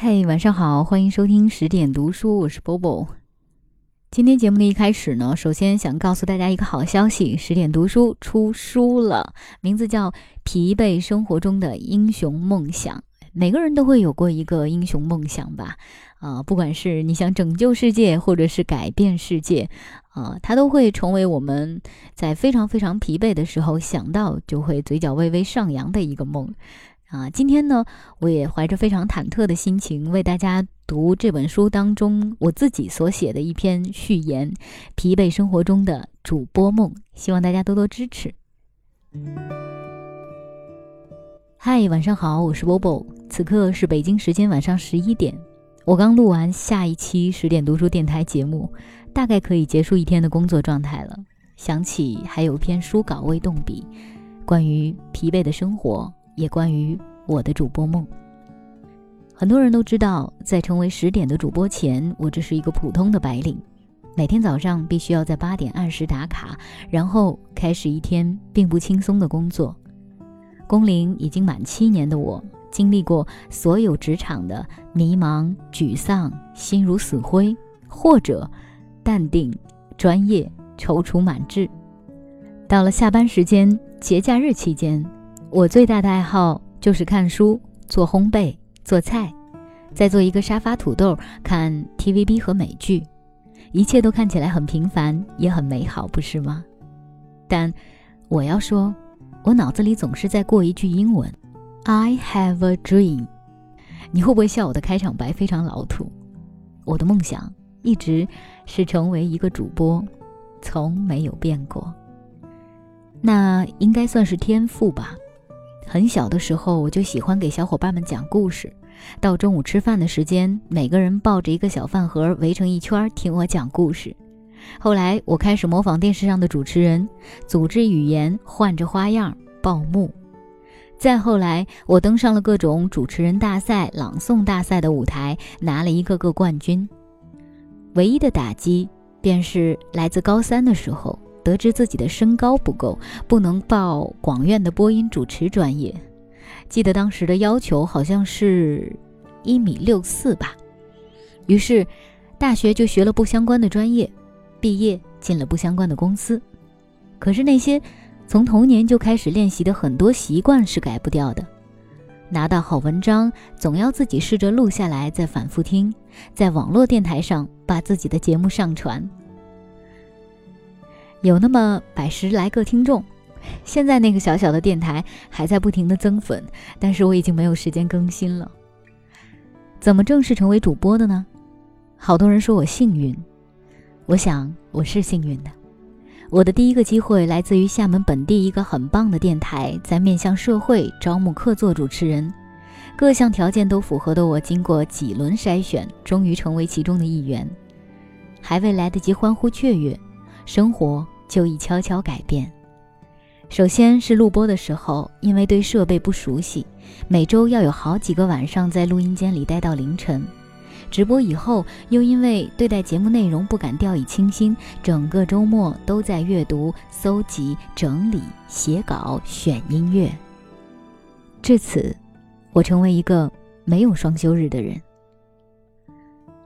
嘿，晚上好，欢迎收听十点读书，我是 Bobo。今天节目的一开始呢，首先想告诉大家一个好消息：十点读书出书了，名字叫《疲惫生活中的英雄梦想》。每个人都会有过一个英雄梦想吧？啊，不管是你想拯救世界，或者是改变世界，啊，它都会成为我们在非常非常疲惫的时候想到就会嘴角微微上扬的一个梦。啊，今天呢，我也怀着非常忐忑的心情为大家读这本书当中我自己所写的一篇序言《疲惫生活中的主播梦》，希望大家多多支持。嗨，晚上好，我是 Bobo，此刻是北京时间晚上十一点，我刚录完下一期十点读书电台节目，大概可以结束一天的工作状态了。想起还有一篇书稿未动笔，关于疲惫的生活。也关于我的主播梦。很多人都知道，在成为十点的主播前，我只是一个普通的白领，每天早上必须要在八点按时打卡，然后开始一天并不轻松的工作。工龄已经满七年的我，经历过所有职场的迷茫、沮丧、心如死灰，或者淡定、专业、踌躇满志。到了下班时间、节假日期间。我最大的爱好就是看书、做烘焙、做菜，再做一个沙发土豆，看 TVB 和美剧，一切都看起来很平凡，也很美好，不是吗？但我要说，我脑子里总是在过一句英文：“I have a dream。”你会不会笑我的开场白非常老土？我的梦想一直是成为一个主播，从没有变过。那应该算是天赋吧。很小的时候，我就喜欢给小伙伴们讲故事。到中午吃饭的时间，每个人抱着一个小饭盒，围成一圈听我讲故事。后来，我开始模仿电视上的主持人，组织语言，换着花样报幕。再后来，我登上了各种主持人大赛、朗诵大赛的舞台，拿了一个个冠军。唯一的打击，便是来自高三的时候。得知自己的身高不够，不能报广院的播音主持专业。记得当时的要求好像是一米六四吧。于是，大学就学了不相关的专业，毕业进了不相关的公司。可是那些从童年就开始练习的很多习惯是改不掉的。拿到好文章，总要自己试着录下来，再反复听，在网络电台上把自己的节目上传。有那么百十来个听众，现在那个小小的电台还在不停的增粉，但是我已经没有时间更新了。怎么正式成为主播的呢？好多人说我幸运，我想我是幸运的。我的第一个机会来自于厦门本地一个很棒的电台，在面向社会招募客座主持人，各项条件都符合的我，经过几轮筛选，终于成为其中的一员。还未来得及欢呼雀跃。生活就已悄悄改变。首先是录播的时候，因为对设备不熟悉，每周要有好几个晚上在录音间里待到凌晨。直播以后，又因为对待节目内容不敢掉以轻心，整个周末都在阅读、搜集、整理、写稿、选音乐。至此，我成为一个没有双休日的人。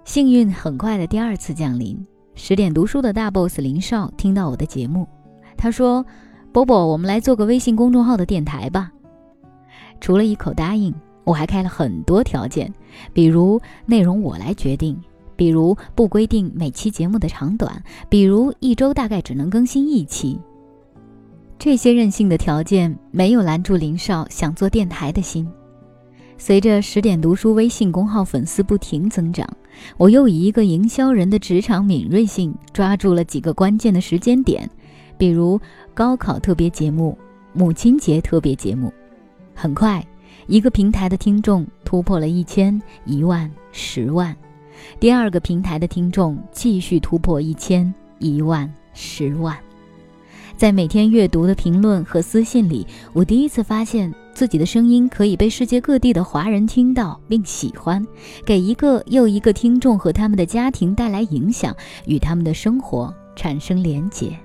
幸运很快的第二次降临。十点读书的大 boss 林少听到我的节目，他说：“波波，我们来做个微信公众号的电台吧。”除了一口答应，我还开了很多条件，比如内容我来决定，比如不规定每期节目的长短，比如一周大概只能更新一期。这些任性的条件没有拦住林少想做电台的心。随着十点读书微信公号粉丝不停增长，我又以一个营销人的职场敏锐性抓住了几个关键的时间点，比如高考特别节目、母亲节特别节目。很快，一个平台的听众突破了一千、一万、十万，第二个平台的听众继续突破一千、一万、十万。在每天阅读的评论和私信里，我第一次发现自己的声音可以被世界各地的华人听到并喜欢，给一个又一个听众和他们的家庭带来影响，与他们的生活产生连结。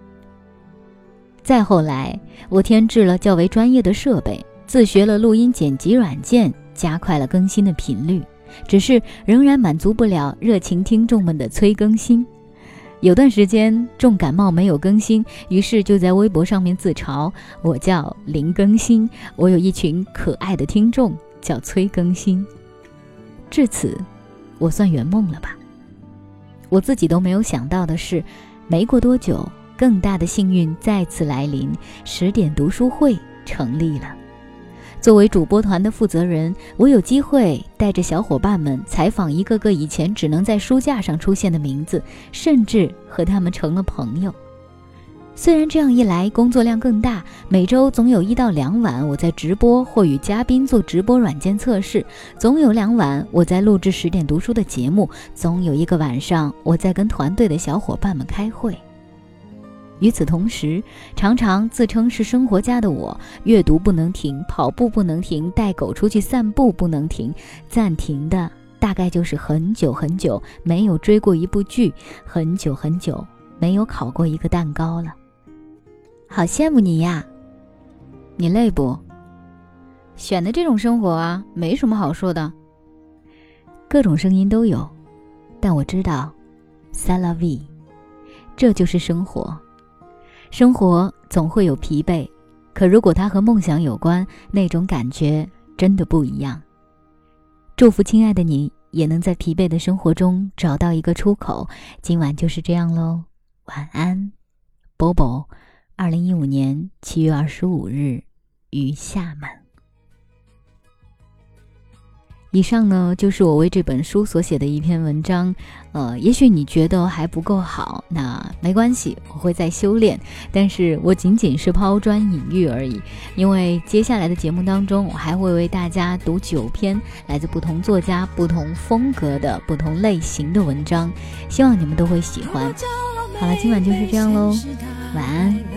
再后来，我添置了较为专业的设备，自学了录音剪辑软件，加快了更新的频率，只是仍然满足不了热情听众们的催更新。有段时间重感冒没有更新，于是就在微博上面自嘲：“我叫林更新，我有一群可爱的听众叫崔更新。”至此，我算圆梦了吧？我自己都没有想到的是，没过多久，更大的幸运再次来临，十点读书会成立了。作为主播团的负责人，我有机会带着小伙伴们采访一个个以前只能在书架上出现的名字，甚至和他们成了朋友。虽然这样一来工作量更大，每周总有一到两晚我在直播或与嘉宾做直播软件测试，总有两晚我在录制十点读书的节目，总有一个晚上我在跟团队的小伙伴们开会。与此同时，常常自称是生活家的我，阅读不能停，跑步不能停，带狗出去散步不能停，暂停的大概就是很久很久没有追过一部剧，很久很久没有烤过一个蛋糕了。好羡慕你呀！你累不？选的这种生活啊，没什么好说的。各种声音都有，但我知道，Sala V，这就是生活。生活总会有疲惫，可如果它和梦想有关，那种感觉真的不一样。祝福亲爱的你，也能在疲惫的生活中找到一个出口。今晚就是这样喽，晚安，Bobo。二零一五年七月二十五日，于厦门。以上呢就是我为这本书所写的一篇文章，呃，也许你觉得还不够好，那没关系，我会再修炼。但是我仅仅是抛砖引玉而已，因为接下来的节目当中，我还会为大家读九篇来自不同作家、不同风格的不同类型的文章，希望你们都会喜欢。好了，今晚就是这样喽，晚安。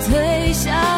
最想